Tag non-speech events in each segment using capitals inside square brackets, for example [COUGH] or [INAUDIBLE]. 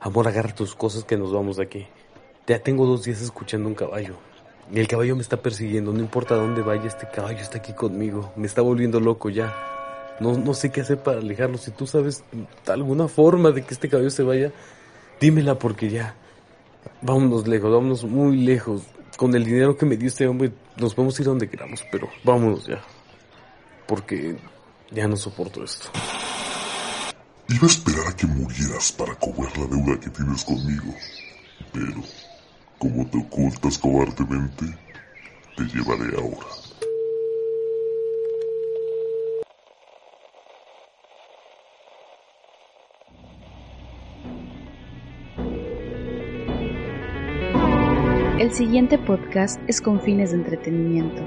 Amor, agarra tus cosas que nos vamos de aquí. Ya tengo dos días escuchando un caballo. Y el caballo me está persiguiendo, no importa dónde vaya, este caballo está aquí conmigo. Me está volviendo loco ya. No, no sé qué hacer para alejarlo. Si tú sabes alguna forma de que este caballo se vaya, dímela porque ya. Vámonos lejos, vámonos muy lejos. Con el dinero que me dio este hombre, nos ir a donde queramos, pero vámonos ya. Porque ya no soporto esto. Iba a esperar a que murieras para cobrar la deuda que tienes conmigo, pero como te ocultas cobardemente, te llevaré ahora. El siguiente podcast es con fines de entretenimiento.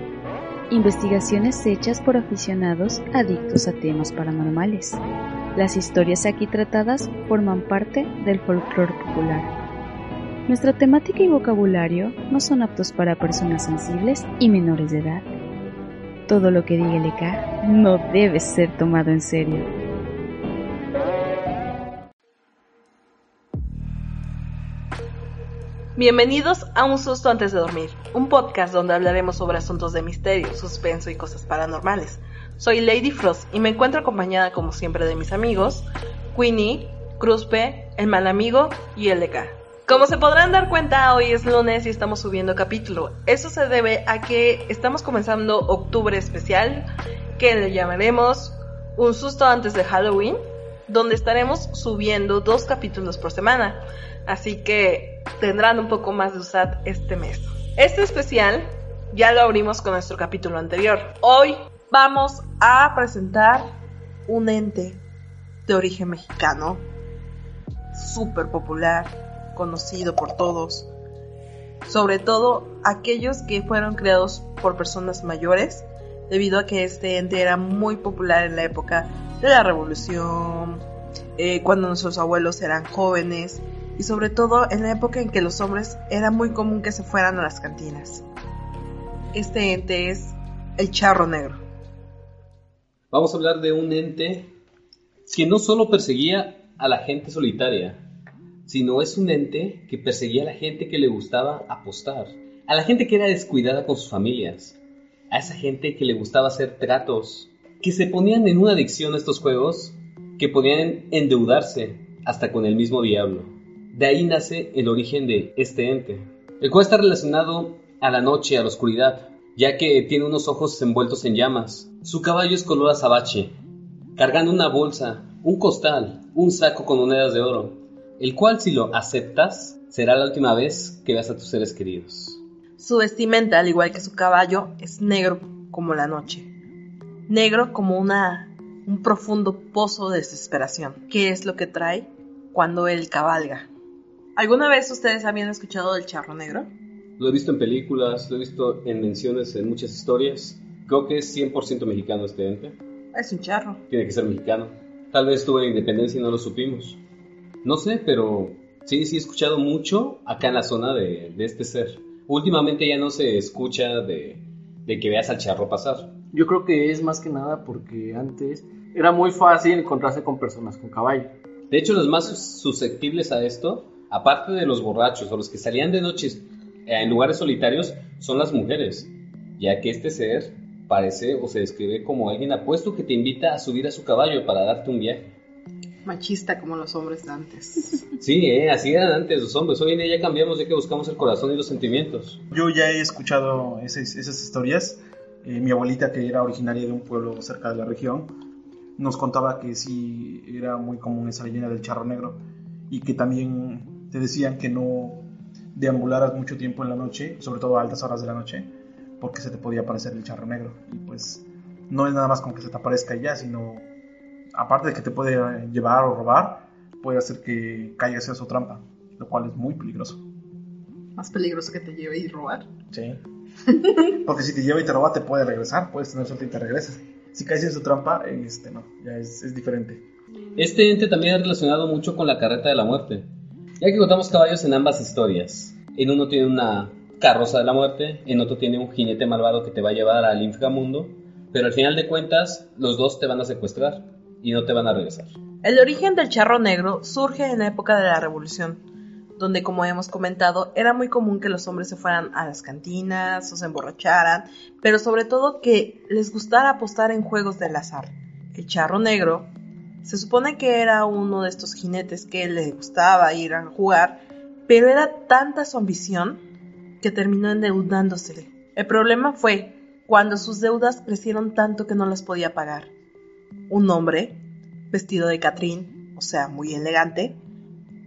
Investigaciones hechas por aficionados adictos a temas paranormales. Las historias aquí tratadas forman parte del folclore popular. Nuestra temática y vocabulario no son aptos para personas sensibles y menores de edad. Todo lo que diga LK no debe ser tomado en serio. Bienvenidos a Un Susto Antes de Dormir, un podcast donde hablaremos sobre asuntos de misterio, suspenso y cosas paranormales. Soy Lady Frost y me encuentro acompañada como siempre de mis amigos, Queenie, Cruzpe, el mal amigo y LK. Como se podrán dar cuenta, hoy es lunes y estamos subiendo capítulo. Eso se debe a que estamos comenzando octubre especial, que le llamaremos Un susto antes de Halloween, donde estaremos subiendo dos capítulos por semana. Así que tendrán un poco más de USAT este mes. Este especial ya lo abrimos con nuestro capítulo anterior. Hoy vamos a presentar un ente de origen mexicano, súper popular, conocido por todos, sobre todo aquellos que fueron creados por personas mayores, debido a que este ente era muy popular en la época de la revolución, eh, cuando nuestros abuelos eran jóvenes, y sobre todo en la época en que los hombres era muy común que se fueran a las cantinas. Este ente es el charro negro. Vamos a hablar de un ente que no solo perseguía a la gente solitaria, sino es un ente que perseguía a la gente que le gustaba apostar, a la gente que era descuidada con sus familias, a esa gente que le gustaba hacer tratos, que se ponían en una adicción a estos juegos, que podían endeudarse hasta con el mismo diablo. De ahí nace el origen de este ente, el cual está relacionado a la noche, a la oscuridad, ya que tiene unos ojos envueltos en llamas. Su caballo es color azabache, cargando una bolsa, un costal, un saco con monedas de oro, el cual si lo aceptas será la última vez que veas a tus seres queridos. Su vestimenta, al igual que su caballo, es negro como la noche. Negro como una un profundo pozo de desesperación. ¿Qué es lo que trae cuando él cabalga? ¿Alguna vez ustedes habían escuchado del charro negro? Lo he visto en películas, lo he visto en menciones en muchas historias. Creo que es 100% mexicano este ente. Es un charro. Tiene que ser mexicano. Tal vez tuvo la independencia y no lo supimos. No sé, pero sí, sí he escuchado mucho acá en la zona de, de este ser. Últimamente ya no se escucha de, de que veas al charro pasar. Yo creo que es más que nada porque antes era muy fácil encontrarse con personas con caballo. De hecho, los más sus- susceptibles a esto, aparte de los borrachos o los que salían de noches en lugares solitarios, son las mujeres, ya que este ser parece o se describe como alguien apuesto que te invita a subir a su caballo para darte un viaje. Machista como los hombres de antes. [LAUGHS] Sí, eh, así eran antes los hombres. Hoy en día ya cambiamos ya que buscamos el corazón y los sentimientos. Yo ya he escuchado esas, esas historias. Eh, mi abuelita, que era originaria de un pueblo cerca de la región, nos contaba que sí era muy común esa leyenda del charro negro y que también te decían que no deambularas mucho tiempo en la noche, sobre todo a altas horas de la noche, porque se te podía aparecer el charro negro. Y pues no es nada más con que se te aparezca y ya, sino aparte de que te puede llevar o robar, puede hacer que caigas en su trampa, lo cual es muy peligroso. Más peligroso que te lleve y robar. Sí. [LAUGHS] Porque si te lleva y te roba, te puede regresar. Puedes tener suerte y te regresas. Si caes en su trampa, este no, ya es, es diferente. Este ente también es relacionado mucho con la carreta de la muerte, ya que contamos caballos en ambas historias. En uno tiene una carroza de la muerte, en otro tiene un jinete malvado que te va a llevar al inframundo, pero al final de cuentas los dos te van a secuestrar y no te van a regresar. El origen del charro negro surge en la época de la Revolución, donde como hemos comentado era muy común que los hombres se fueran a las cantinas o se emborracharan, pero sobre todo que les gustara apostar en juegos del azar. El charro negro se supone que era uno de estos jinetes que le gustaba ir a jugar, pero era tanta su ambición que terminó endeudándosele. El problema fue cuando sus deudas crecieron tanto que no las podía pagar. Un hombre, vestido de Catrín, o sea, muy elegante,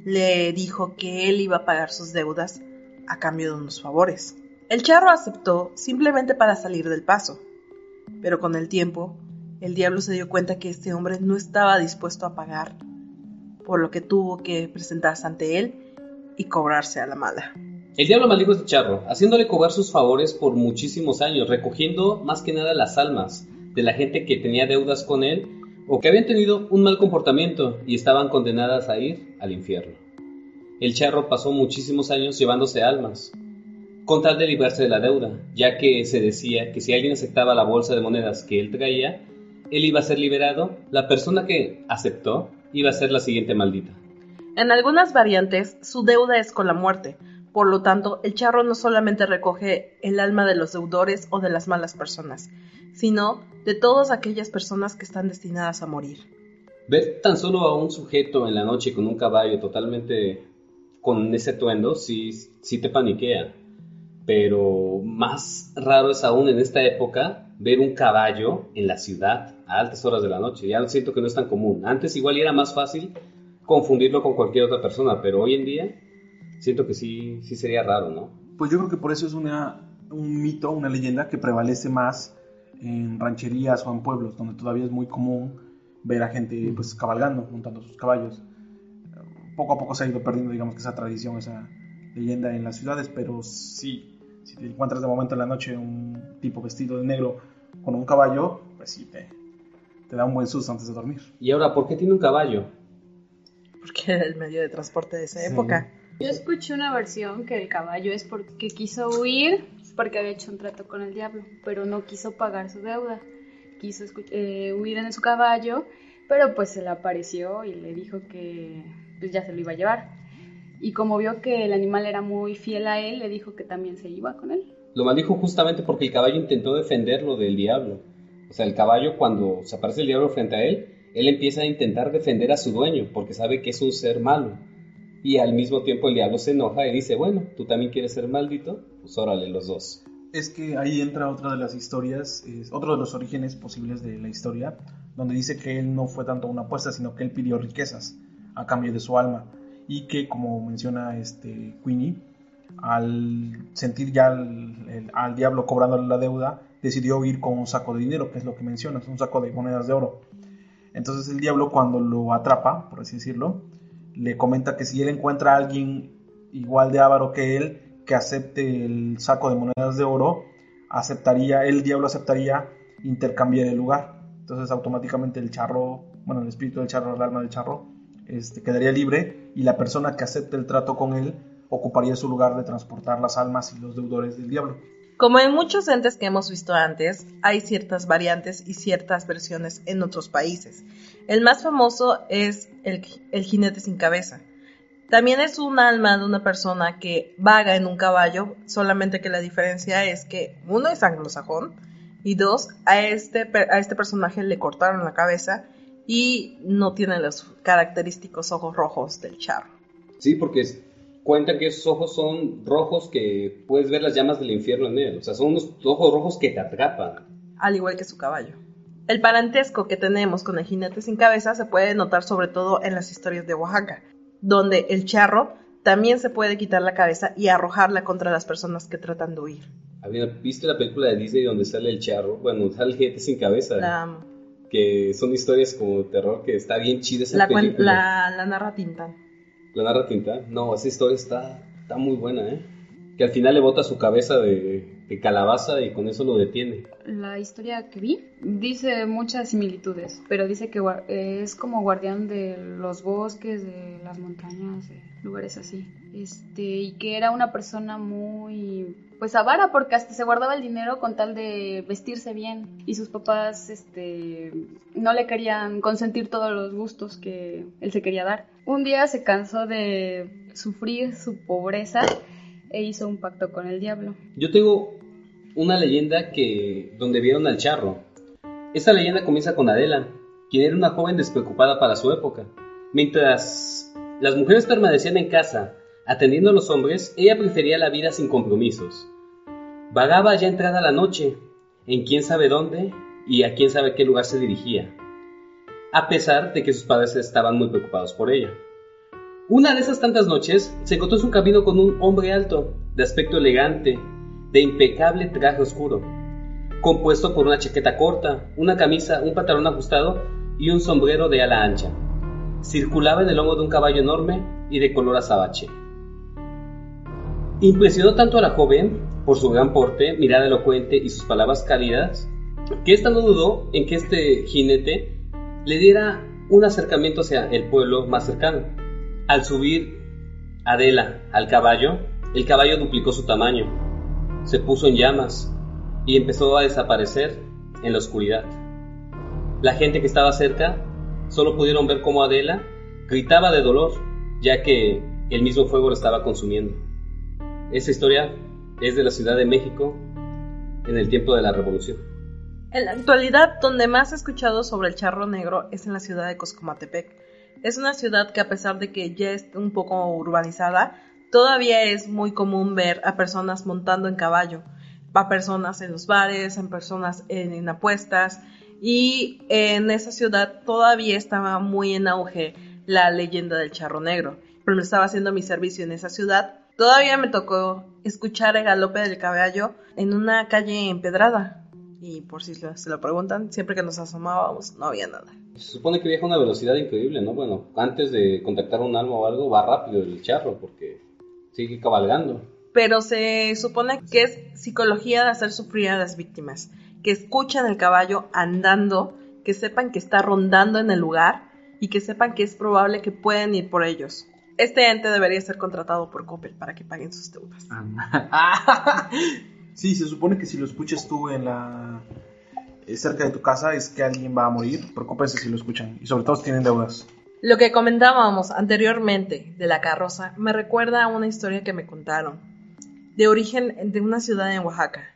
le dijo que él iba a pagar sus deudas a cambio de unos favores. El charro aceptó simplemente para salir del paso, pero con el tiempo el diablo se dio cuenta que este hombre no estaba dispuesto a pagar, por lo que tuvo que presentarse ante él y cobrarse a la mala. El diablo maldijo a este charro, haciéndole cobrar sus favores por muchísimos años, recogiendo más que nada las almas de la gente que tenía deudas con él o que habían tenido un mal comportamiento y estaban condenadas a ir al infierno. El charro pasó muchísimos años llevándose almas, con tal de librarse de la deuda, ya que se decía que si alguien aceptaba la bolsa de monedas que él traía, él iba a ser liberado, la persona que aceptó iba a ser la siguiente maldita. En algunas variantes, su deuda es con la muerte, por lo tanto, el charro no solamente recoge el alma de los deudores o de las malas personas, sino de todas aquellas personas que están destinadas a morir. Ver tan solo a un sujeto en la noche con un caballo totalmente con ese atuendo sí, sí te paniquea. Pero más raro es aún en esta época ver un caballo en la ciudad a altas horas de la noche. Ya siento que no es tan común. Antes igual era más fácil confundirlo con cualquier otra persona, pero hoy en día siento que sí, sí sería raro, ¿no? Pues yo creo que por eso es una, un mito, una leyenda que prevalece más en rancherías o en pueblos, donde todavía es muy común ver a gente pues cabalgando, montando sus caballos. Poco a poco se ha ido perdiendo, digamos, que esa tradición, esa leyenda en las ciudades, pero sí, si te encuentras de momento en la noche un tipo vestido de negro con un caballo, pues sí, te, te da un buen susto antes de dormir. Y ahora, ¿por qué tiene un caballo? Porque era el medio de transporte de esa época. Yo escuché una versión que el caballo es porque quiso huir, porque había hecho un trato con el diablo, pero no quiso pagar su deuda. Quiso eh, huir en su caballo, pero pues se le apareció y le dijo que pues ya se lo iba a llevar. Y como vio que el animal era muy fiel a él, le dijo que también se iba con él. Lo maldijo justamente porque el caballo intentó defenderlo del diablo. O sea, el caballo cuando se aparece el diablo frente a él, él empieza a intentar defender a su dueño porque sabe que es un ser malo. Y al mismo tiempo el diablo se enoja y dice, bueno, tú también quieres ser maldito, pues órale los dos. Es que ahí entra otra de las historias, otro de los orígenes posibles de la historia, donde dice que él no fue tanto una apuesta, sino que él pidió riquezas a cambio de su alma. Y que, como menciona este Queenie, al sentir ya al diablo cobrándole la deuda, decidió ir con un saco de dinero, que es lo que mencionas, un saco de monedas de oro. Entonces el diablo cuando lo atrapa, por así decirlo, le comenta que si él encuentra a alguien igual de avaro que él, que acepte el saco de monedas de oro, aceptaría, el diablo aceptaría intercambiar el lugar. Entonces automáticamente el charro, bueno, el espíritu del charro, el alma del charro, este, quedaría libre y la persona que acepte el trato con él ocuparía su lugar de transportar las almas y los deudores del diablo. Como en muchos entes que hemos visto antes, hay ciertas variantes y ciertas versiones en otros países. El más famoso es el, jinete sin cabeza. También es un alma de una persona que vaga en un caballo, solamente que la diferencia es que uno es anglosajón y dos, a este, a este personaje le cortaron la cabeza y no tiene los característicos ojos rojos del charro. Sí, porque cuenta que esos ojos son rojos que puedes ver las llamas del infierno en él. O sea, son unos ojos rojos que te atrapan. Al igual que su caballo. El parentesco que tenemos con el jinete sin cabeza se puede notar sobre todo en las historias de Oaxaca, donde el charro también se puede quitar la cabeza y arrojarla contra las personas que tratan de huir. ¿Viste la película de Disney donde sale el charro? Bueno, sale el jinete sin cabeza. La, que son historias como terror que está bien chida esa la, película. La, la narra Tintán. ¿La narra Tintán? No, esa historia está, está muy buena, ¿eh? Que al final le bota su cabeza de, de, calabaza y con eso lo detiene. La historia que vi dice muchas similitudes, pero dice que es como guardián de los bosques, de las montañas. lugares así. Este, y que era una persona muy pues avara porque hasta se guardaba el dinero con tal de vestirse bien y sus papás este no le querían consentir todos los gustos que él se quería dar. Un día se cansó de sufrir su pobreza e hizo un pacto con el diablo. Yo tengo una leyenda que donde vieron al charro. Esta leyenda comienza con Adela, quien era una joven despreocupada para su época. Mientras las mujeres permanecían en casa atendiendo a los hombres, ella prefería la vida sin compromisos. Vagaba ya entrada la noche, en quién sabe dónde y a quién sabe qué lugar se dirigía, a pesar de que sus padres estaban muy preocupados por ella. Una de esas tantas noches se encontró en su camino con un hombre alto, de aspecto elegante, de impecable traje oscuro, compuesto por una chaqueta corta, una camisa, un pantalón ajustado y un sombrero de ala ancha. Circulaba en el lomo de un caballo enorme y de color azabache. Impresionó tanto a la joven por su gran porte, mirada elocuente y sus palabras cálidas, que ésta no dudó en que este jinete le diera un acercamiento hacia el pueblo más cercano. Al subir Adela al caballo, el caballo duplicó su tamaño, se puso en llamas y empezó a desaparecer en la oscuridad. La gente que estaba cerca solo pudieron ver cómo Adela gritaba de dolor, ya que el mismo fuego lo estaba consumiendo. Esta historia es de la Ciudad de México en el tiempo de la Revolución. En la actualidad, donde más he escuchado sobre el charro negro es en la ciudad de Coscomatepec. Es una ciudad que a pesar de que ya es un poco urbanizada, todavía es muy común ver a personas montando en caballo, a personas en los bares, en personas en, apuestas, y en esa ciudad todavía estaba muy en auge la leyenda del charro negro. Pero estaba haciendo mi servicio en esa ciudad Todavía me tocó escuchar el galope del caballo en una calle empedrada. Y por si se lo preguntan, siempre que nos asomábamos no había nada. Se supone que viaja a una velocidad increíble, ¿no? Bueno, antes de contactar un alma o algo, va rápido el charro porque sigue cabalgando. Pero se supone que es psicología de hacer sufrir a las víctimas. Que escuchan el caballo andando, que sepan que está rondando en el lugar y que sepan que es probable que pueden ir por ellos. Este ente debería ser contratado por Coppel para que paguen sus deudas. [LAUGHS] sí, se supone que si lo escuchas tú en la eh, cerca de tu casa es que alguien va a morir. Preocúpense si lo escuchan y sobre todo si tienen deudas. Lo que comentábamos anteriormente de la carroza me recuerda a una historia que me contaron de origen de una ciudad en Oaxaca.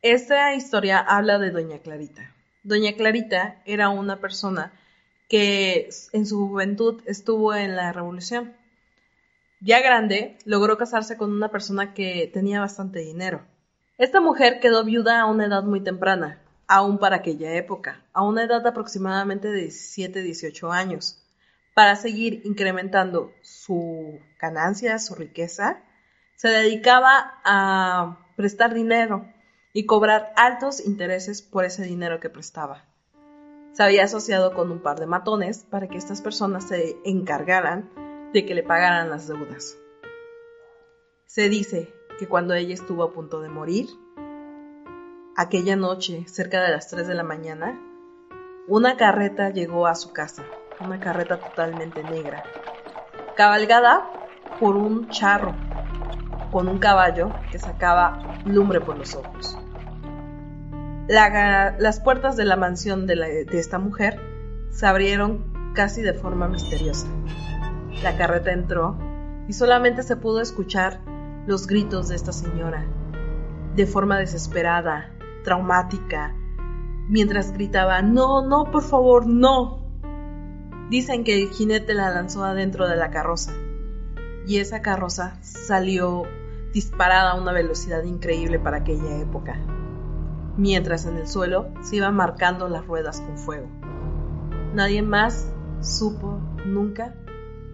Esta historia habla de Doña Clarita. Doña Clarita era una persona que en su juventud estuvo en la revolución. Ya grande, logró casarse con una persona que tenía bastante dinero. Esta mujer quedó viuda a una edad muy temprana, aún para aquella época, a una edad aproximadamente de 17-18 años. Para seguir incrementando su ganancia, su riqueza, se dedicaba a prestar dinero y cobrar altos intereses por ese dinero que prestaba se había asociado con un par de matones para que estas personas se encargaran de que le pagaran las deudas. Se dice que cuando ella estuvo a punto de morir, aquella noche, cerca de las 3 de la mañana, una carreta llegó a su casa, una carreta totalmente negra, cabalgada por un charro con un caballo que sacaba lumbre por los ojos las puertas de la mansión de, esta mujer se abrieron casi de forma misteriosa. La carreta entró y solamente se pudo escuchar los gritos de esta señora, de forma desesperada, traumática, mientras gritaba, no, no, por favor, no. Dicen que el jinete la lanzó adentro de la carroza y esa carroza salió disparada a una velocidad increíble para aquella época mientras en el suelo se iban marcando las ruedas con fuego. Nadie más supo nunca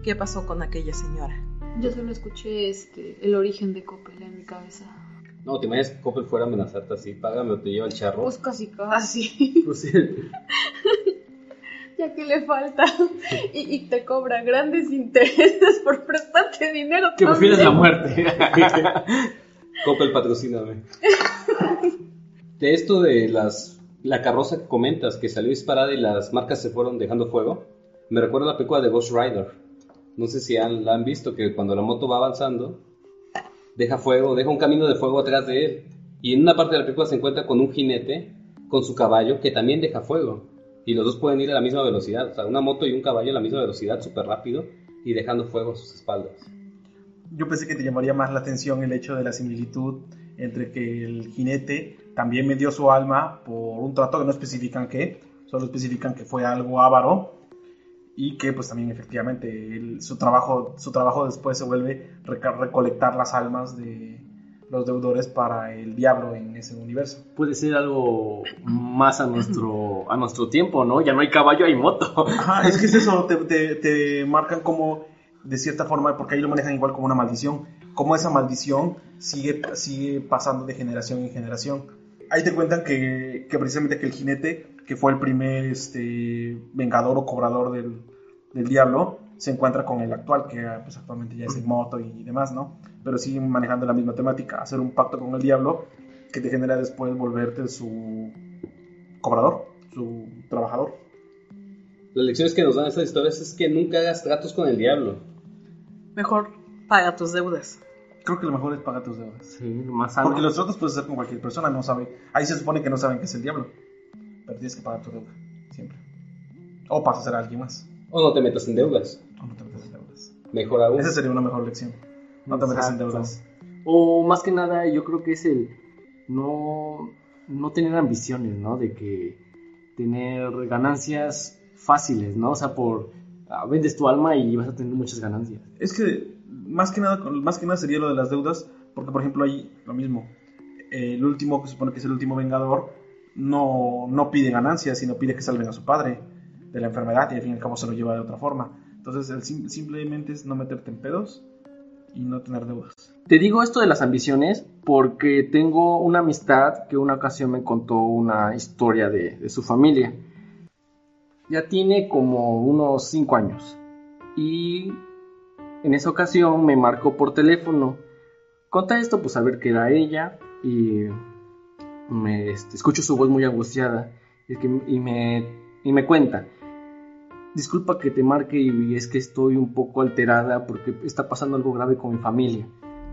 qué pasó con aquella señora. Yo solo escuché este, el origen de Coppel en mi cabeza. No, te imaginas que Coppel fuera a amenazarte así, págame o te lleva el charro. Pues casi casi. [LAUGHS] Pues sí. [LAUGHS] ya que le falta. [LAUGHS] Y, y, te cobra grandes intereses por prestarte dinero. Que prefieres la muerte. Coppel, patrocíname de esto de las la carroza que comentas que salió disparada y las marcas se fueron dejando fuego, me recuerda la película de Ghost Rider, No sé si han, la han visto, que cuando la moto va avanzando, deja fuego, deja un camino de fuego atrás de él. Y en una parte de la película se encuentra con un jinete, con su caballo, que también deja fuego. Y los dos pueden ir a la misma velocidad. O sea, una moto y un caballo a la misma velocidad, súper rápido, y dejando fuego a sus espaldas. Yo pensé que te llamaría más la atención el hecho de la similitud entre que el jinete también me dio su alma por un trato que no especifican qué, solo especifican que fue algo avaro y que pues también efectivamente él- su trabajo su trabajo después se vuelve recolectar las almas de los deudores para el diablo en ese universo. Puede ser algo más a nuestro, a nuestro tiempo, ¿no? Ya no hay caballo, hay moto. Ajá, es que es eso, te, te- te marcan como, de cierta forma, porque ahí lo manejan igual como una maldición, como esa maldición sigue, sigue pasando de generación en generación. Ahí te cuentan que, que precisamente que el jinete, que fue el primer este, vengador o cobrador del, del diablo, se encuentra con el actual, que pues, actualmente ya es en moto y demás, ¿no? Pero siguen manejando la misma temática, hacer un pacto con el diablo que te genera después volverte su cobrador, su trabajador. Las lecciones que nos dan estas historias es que nunca hagas tratos con el diablo. Mejor paga tus deudas. Creo que lo mejor es pagar tus deudas. Sí, más sano. Porque los tratos puedes hacer con cualquier persona, no sabe. Ahí se supone que no saben que es el diablo. Pero tienes que pagar tu deuda, siempre. O pasas a ser alguien más. O no te metas en deudas. O no te metas en deudas. Mejor aún. Esa sería una mejor lección. No te metas en deudas. O más que nada, yo creo que es el no, no tener ambiciones, ¿no? De que tener ganancias fáciles, ¿no? O sea, por ah, vendes tu alma y vas a tener muchas ganancias. Es que más que nada, más que nada sería lo de las deudas, porque por ejemplo ahí lo mismo. El último, que se supone que es el último vengador, no, no pide ganancias, sino pide que salven a su padre de la enfermedad y al fin y al cabo se lo lleva de otra forma. Entonces simplemente es no meterte en pedos y no tener deudas. Te digo esto de las ambiciones porque tengo una amistad que una ocasión me contó una historia de, de su familia. Ya tiene como unos 5 años. Y en esa ocasión me marcó por teléfono. Conta esto, pues a ver qué era ella. Y me este, escucho su voz muy angustiada. Y, me, y me cuenta. Disculpa que te marque y es que estoy un poco alterada porque está pasando algo grave con mi familia.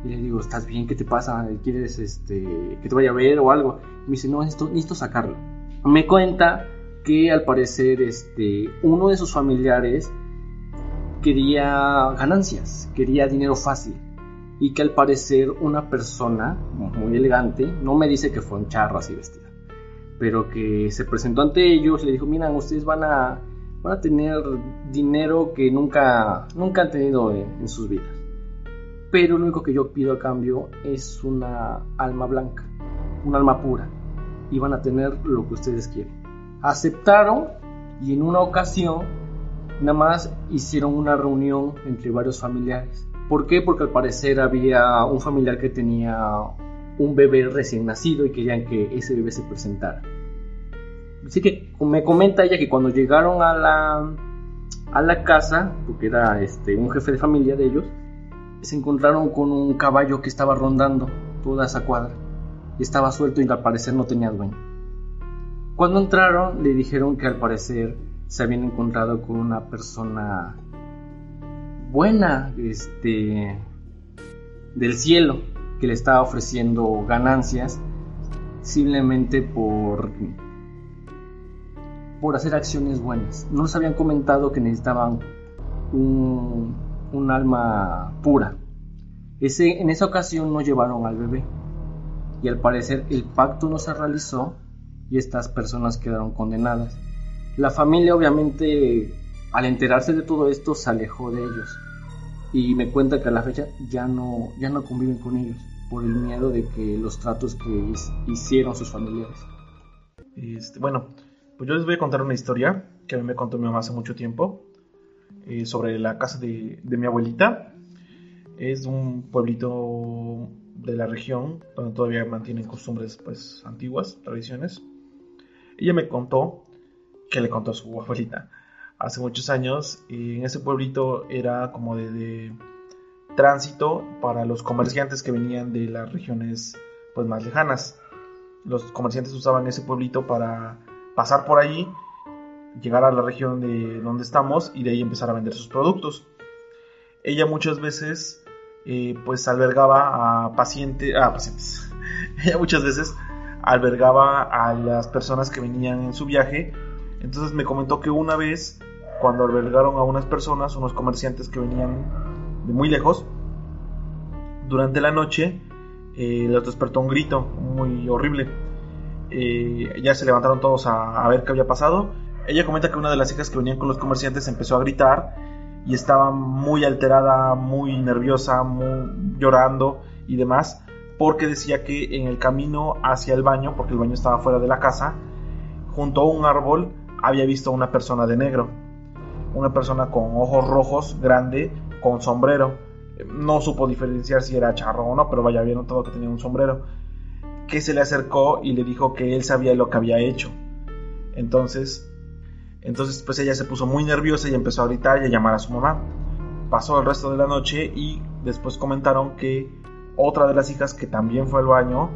Y le digo, ¿estás bien? ¿Qué te pasa? ¿Quieres este, que te vaya a ver o algo? Me dice, no, necesito sacarlo. Me cuenta que al parecer este, uno de sus familiares quería ganancias, quería dinero fácil. Y que al parecer una persona muy elegante, no me dice que fue un charro así vestida, pero que se presentó ante ellos, le dijo, miren, ustedes van a, van a tener dinero que nunca, nunca han tenido en, en sus vidas. Pero lo único que yo pido a cambio es una alma blanca, un alma pura. Y van a tener lo que ustedes quieren. Aceptaron y en una ocasión nada más hicieron una reunión entre varios familiares. ¿Por qué? Porque al parecer había un familiar que tenía un bebé recién nacido y querían que ese bebé se presentara. Así que me comenta ella que cuando llegaron a la, a la casa, porque era este, un jefe de familia de ellos, se encontraron con un caballo que estaba rondando toda esa cuadra y estaba suelto y al parecer no tenía dueño. Cuando entraron le dijeron que al parecer se habían encontrado con una persona buena este, del cielo que le estaba ofreciendo ganancias simplemente por por hacer acciones buenas. No les habían comentado que necesitaban un, un alma pura. Ese, en esa ocasión no llevaron al bebé. Y al parecer el pacto no se realizó y estas personas quedaron condenadas. La familia obviamente al enterarse de todo esto se alejó de ellos. Y me cuenta que a la fecha ya no, ya no conviven con ellos por el miedo de que los tratos que hicieron sus familiares. Este, bueno, pues yo les voy a contar una historia que a mí me contó mi mamá hace mucho tiempo eh, sobre la casa de, de mi abuelita. Es un pueblito de la región donde todavía mantienen costumbres pues antiguas, tradiciones. Ella me contó que le contó a su abuelita hace muchos años. en ese pueblito era como de, tránsito para los comerciantes que venían de las regiones pues más lejanas los comerciantes usaban ese pueblito para pasar por ahí, llegar a la región de donde estamos y de ahí empezar a vender sus productos. ella muchas veces eh, pues albergaba a pacientes, a pacientes, [LAUGHS] ella muchas veces albergaba a las personas que venían en su viaje. Entonces me comentó que una vez, cuando albergaron a unas personas, unos comerciantes que venían de muy lejos, durante la noche eh, los despertó un grito muy horrible. Eh, ya se levantaron todos a, ver qué había pasado. Ella comenta que una de las hijas que venían con los comerciantes empezó a gritar y estaba muy alterada, muy nerviosa, llorando y demás porque decía que en el camino hacia el baño, porque el baño estaba fuera de la casa, junto a un árbol había visto a una persona de negro, una persona con ojos rojos, grande, con sombrero. No supo diferenciar si era charro o no, pero vaya, había notado que tenía un sombrero. Que se le acercó y le dijo que él sabía lo que había hecho. Entonces, entonces pues ella se puso muy nerviosa y empezó a gritar y a llamar a su mamá. Pasó el resto de la noche y después comentaron que otra de las hijas que también fue al baño,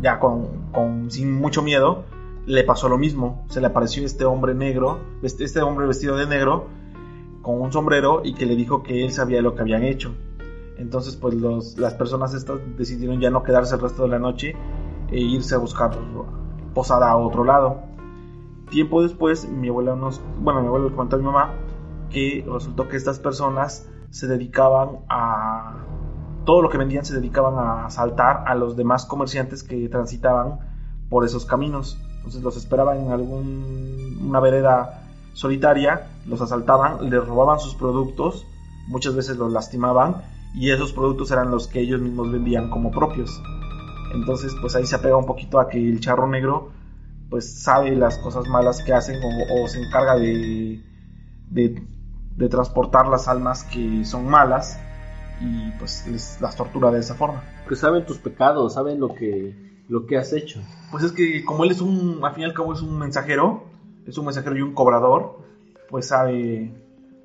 ya con, con, sin mucho miedo, le pasó lo mismo. Se le apareció este hombre negro, este, este hombre vestido de negro, con un sombrero y que le dijo que él sabía lo que habían hecho. Entonces, pues las personas estas decidieron ya no quedarse el resto de la noche e irse a buscar posada a otro lado. Tiempo después, mi abuela nos, bueno, mi abuela le comentó a mi mamá que resultó que estas personas se dedicaban a todo lo que vendían se dedicaban a asaltar a los demás comerciantes que transitaban por esos caminos. Entonces los esperaban en alguna vereda solitaria, los asaltaban, les robaban sus productos, muchas veces los lastimaban y esos productos eran los que ellos mismos vendían como propios. Entonces pues ahí se apega un poquito a que el charro negro pues sabe las cosas malas que hacen o, se encarga de, de, transportar las almas que son malas y pues las tortura de esa forma. Que saben tus pecados, saben lo que, lo que has hecho. Pues es que como él es un, al fin y al cabo es un mensajero, es un mensajero y un cobrador, pues sabe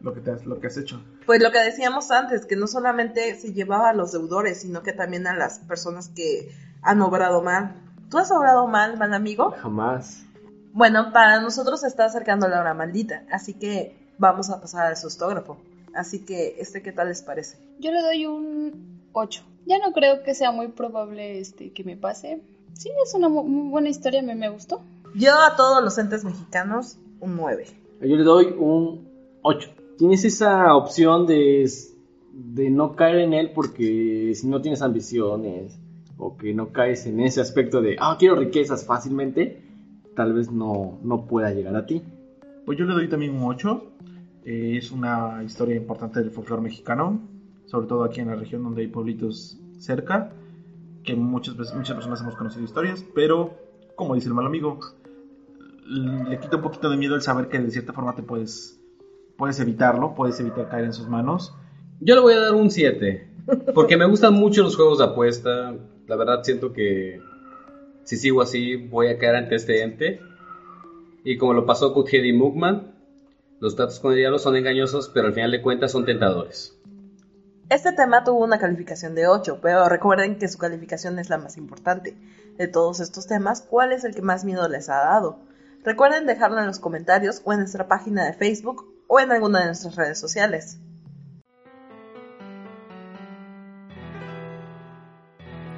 lo que, te has, lo que has hecho. Pues lo que decíamos antes, que no solamente se llevaba a los deudores, sino que también a las personas que han obrado mal. ¿Tú has obrado mal, mal amigo? Jamás. Bueno, para nosotros se está acercando la hora maldita, así que vamos a pasar al sustógrafo. Así que, este, ¿qué tal les parece? Yo le doy un 8. Ya no creo que sea muy probable este que me pase. Sí, es una muy buena historia, a mí me gustó. Yo a todos los entes mexicanos, un 9. Yo le doy un 8. Tienes esa opción de, de no caer en él porque si no tienes ambiciones o que no caes en ese aspecto de, ah, quiero riquezas fácilmente, tal vez no, no pueda llegar a ti. Pues yo le doy también un 8. Eh, es una historia importante del folclore mexicano, sobre todo aquí en la región donde hay pueblitos cerca, que muchas, veces, muchas personas hemos conocido historias, pero como dice el mal amigo, le quita un poquito de miedo el saber que de cierta forma te puedes, puedes evitarlo, puedes evitar caer en sus manos. Yo le voy a dar un 7, porque me gustan mucho los juegos de apuesta, la verdad siento que si sigo así voy a caer ante este ente, y como lo pasó con Hedy Mugman, los tratos con el diablo son engañosos, pero al final de cuentas son tentadores. Este tema tuvo una calificación de 8, pero recuerden que su calificación es la más importante. De todos estos temas, ¿cuál es el que más miedo les ha dado? Recuerden dejarlo en los comentarios o en nuestra página de Facebook o en alguna de nuestras redes sociales.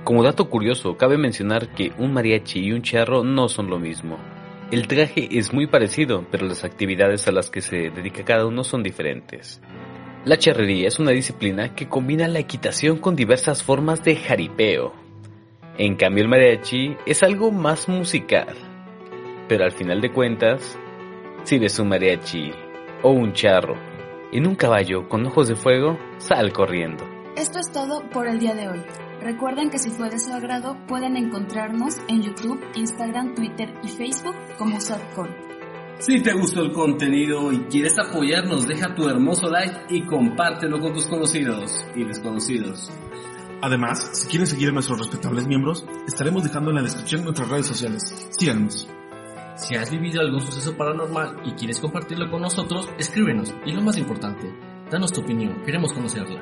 Como dato curioso, cabe mencionar que un mariachi y un charro no son lo mismo. El traje es muy parecido, pero las actividades a las que se dedica cada uno son diferentes. La charrería es una disciplina que combina la equitación con diversas formas de jaripeo. En cambio el mariachi es algo más musical. Pero al final de cuentas, si ves un mariachi o un charro en un caballo con ojos de fuego, sal corriendo. Esto es todo por el día de hoy. Recuerden que si fue de su agrado pueden encontrarnos en YouTube, Instagram, Twitter y Facebook como Softcore. Si te gustó el contenido y quieres apoyarnos, deja tu hermoso like y compártelo con tus conocidos y desconocidos. Además, si quieren seguir a nuestros respetables miembros, estaremos dejando en la descripción nuestras redes sociales. Síganos. Si has vivido algún suceso paranormal y quieres compartirlo con nosotros, escríbenos. Y lo más importante, danos tu opinión, queremos conocerla.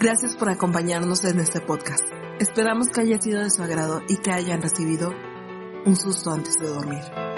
Gracias por acompañarnos en este podcast. Esperamos que haya sido de su agrado y que hayan recibido un susto antes de dormir.